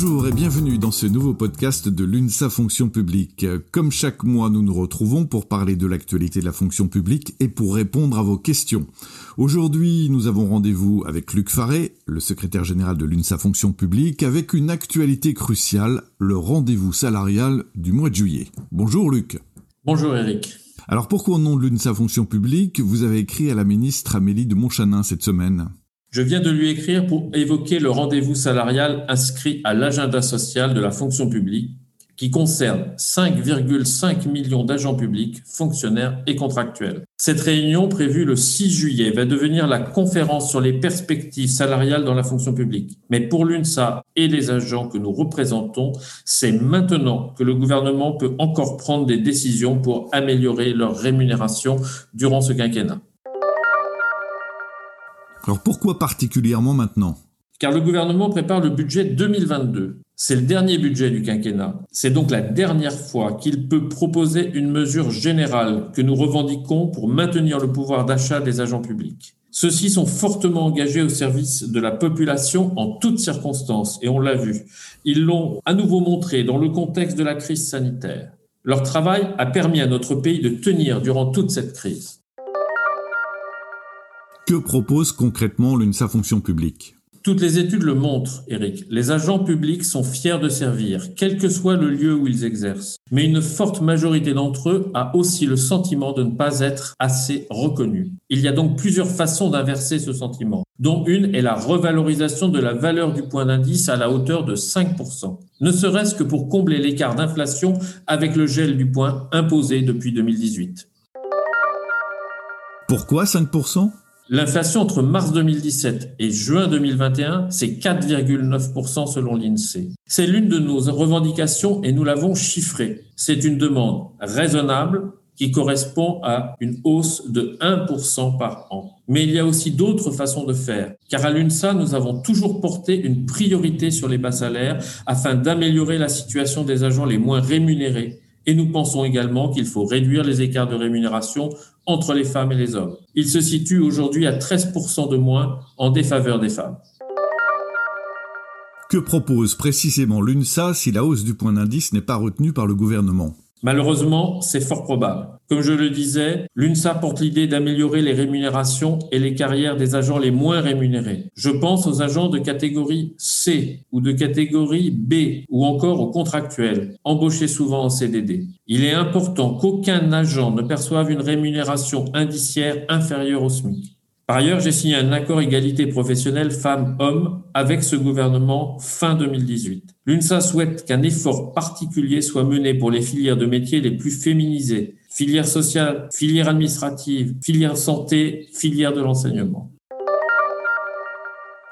Bonjour et bienvenue dans ce nouveau podcast de l'UNSA Fonction publique. Comme chaque mois, nous nous retrouvons pour parler de l'actualité de la fonction publique et pour répondre à vos questions. Aujourd'hui, nous avons rendez-vous avec Luc Faré, le secrétaire général de l'UNSA Fonction publique, avec une actualité cruciale, le rendez-vous salarial du mois de juillet. Bonjour Luc. Bonjour Eric. Alors pourquoi au nom de l'UNSA Fonction publique, vous avez écrit à la ministre Amélie de Montchanin cette semaine? Je viens de lui écrire pour évoquer le rendez-vous salarial inscrit à l'agenda social de la fonction publique qui concerne 5,5 millions d'agents publics, fonctionnaires et contractuels. Cette réunion prévue le 6 juillet va devenir la conférence sur les perspectives salariales dans la fonction publique. Mais pour l'UNSA et les agents que nous représentons, c'est maintenant que le gouvernement peut encore prendre des décisions pour améliorer leur rémunération durant ce quinquennat. Alors pourquoi particulièrement maintenant? Car le gouvernement prépare le budget 2022. C'est le dernier budget du quinquennat. C'est donc la dernière fois qu'il peut proposer une mesure générale que nous revendiquons pour maintenir le pouvoir d'achat des agents publics. Ceux-ci sont fortement engagés au service de la population en toutes circonstances, et on l'a vu. Ils l'ont à nouveau montré dans le contexte de la crise sanitaire. Leur travail a permis à notre pays de tenir durant toute cette crise. Que propose concrètement l'UNSA Fonction publique? Toutes les études le montrent, Eric. Les agents publics sont fiers de servir, quel que soit le lieu où ils exercent. Mais une forte majorité d'entre eux a aussi le sentiment de ne pas être assez reconnus. Il y a donc plusieurs façons d'inverser ce sentiment, dont une est la revalorisation de la valeur du point d'indice à la hauteur de 5%, ne serait-ce que pour combler l'écart d'inflation avec le gel du point imposé depuis 2018. Pourquoi 5% L'inflation entre mars 2017 et juin 2021, c'est 4,9% selon l'INSEE. C'est l'une de nos revendications et nous l'avons chiffrée. C'est une demande raisonnable qui correspond à une hausse de 1% par an. Mais il y a aussi d'autres façons de faire, car à l'UNSA, nous avons toujours porté une priorité sur les bas salaires afin d'améliorer la situation des agents les moins rémunérés et nous pensons également qu'il faut réduire les écarts de rémunération entre les femmes et les hommes. Il se situe aujourd'hui à 13% de moins en défaveur des femmes. Que propose précisément l'UNSA si la hausse du point d'indice n'est pas retenue par le gouvernement? Malheureusement, c'est fort probable. Comme je le disais, l'UNSA porte l'idée d'améliorer les rémunérations et les carrières des agents les moins rémunérés. Je pense aux agents de catégorie C ou de catégorie B ou encore aux contractuels, embauchés souvent en CDD. Il est important qu'aucun agent ne perçoive une rémunération indiciaire inférieure au SMIC. Par ailleurs, j'ai signé un accord égalité professionnelle femmes-hommes avec ce gouvernement fin 2018. L'UNSA souhaite qu'un effort particulier soit mené pour les filières de métiers les plus féminisées, filière sociale, filière administrative, filière santé, filière de l'enseignement.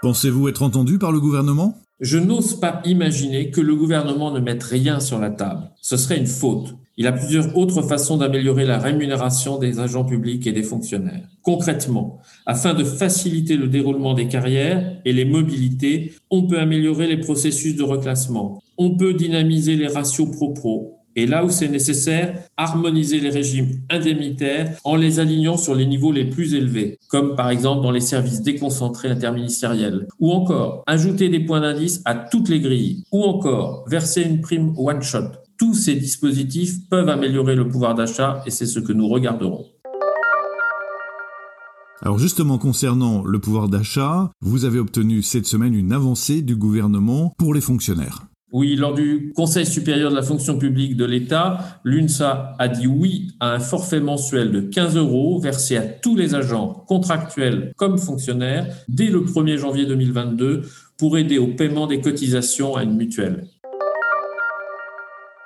Pensez-vous être entendu par le gouvernement? Je n'ose pas imaginer que le gouvernement ne mette rien sur la table. Ce serait une faute. Il a plusieurs autres façons d'améliorer la rémunération des agents publics et des fonctionnaires. Concrètement, afin de faciliter le déroulement des carrières et les mobilités, on peut améliorer les processus de reclassement. On peut dynamiser les ratios pro-pro. Et là où c'est nécessaire, harmoniser les régimes indemnitaires en les alignant sur les niveaux les plus élevés, comme par exemple dans les services déconcentrés interministériels, ou encore ajouter des points d'indice à toutes les grilles, ou encore verser une prime one-shot tous ces dispositifs peuvent améliorer le pouvoir d'achat et c'est ce que nous regarderons. Alors justement, concernant le pouvoir d'achat, vous avez obtenu cette semaine une avancée du gouvernement pour les fonctionnaires. Oui, lors du Conseil supérieur de la fonction publique de l'État, l'UNSA a dit oui à un forfait mensuel de 15 euros versé à tous les agents contractuels comme fonctionnaires dès le 1er janvier 2022 pour aider au paiement des cotisations à une mutuelle.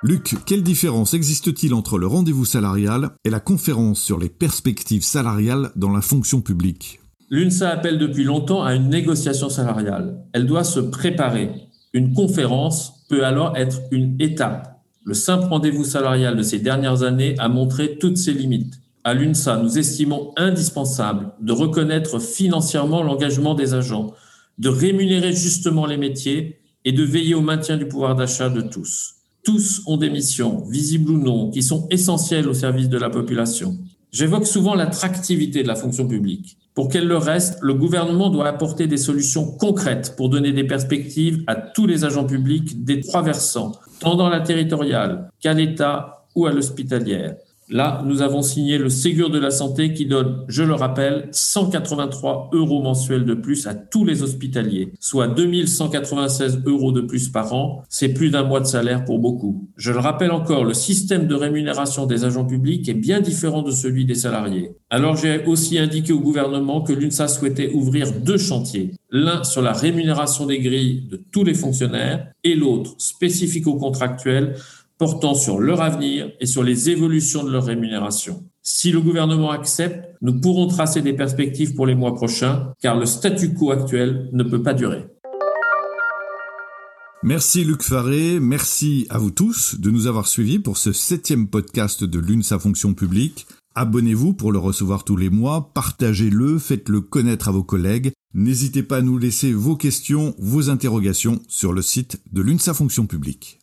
Luc, quelle différence existe-t-il entre le rendez-vous salarial et la conférence sur les perspectives salariales dans la fonction publique? L'UNSA appelle depuis longtemps à une négociation salariale. Elle doit se préparer. Une conférence peut alors être une étape. Le simple rendez-vous salarial de ces dernières années a montré toutes ses limites. À l'UNSA, nous estimons indispensable de reconnaître financièrement l'engagement des agents, de rémunérer justement les métiers et de veiller au maintien du pouvoir d'achat de tous. Tous ont des missions, visibles ou non, qui sont essentielles au service de la population. J'évoque souvent l'attractivité de la fonction publique. Pour qu'elle le reste, le gouvernement doit apporter des solutions concrètes pour donner des perspectives à tous les agents publics des trois versants, tant dans la territoriale qu'à l'État ou à l'hospitalière. Là, nous avons signé le Ségur de la santé qui donne, je le rappelle, 183 euros mensuels de plus à tous les hospitaliers, soit 2196 euros de plus par an. C'est plus d'un mois de salaire pour beaucoup. Je le rappelle encore, le système de rémunération des agents publics est bien différent de celui des salariés. Alors j'ai aussi indiqué au gouvernement que l'UNSA souhaitait ouvrir deux chantiers. L'un sur la rémunération des grilles de tous les fonctionnaires et l'autre spécifique aux contractuels portant sur leur avenir et sur les évolutions de leur rémunération. Si le gouvernement accepte, nous pourrons tracer des perspectives pour les mois prochains, car le statu quo actuel ne peut pas durer. Merci Luc Faré, merci à vous tous de nous avoir suivis pour ce septième podcast de l'UNSA Fonction publique. Abonnez-vous pour le recevoir tous les mois, partagez-le, faites-le connaître à vos collègues. N'hésitez pas à nous laisser vos questions, vos interrogations sur le site de l'UNSA Fonction publique.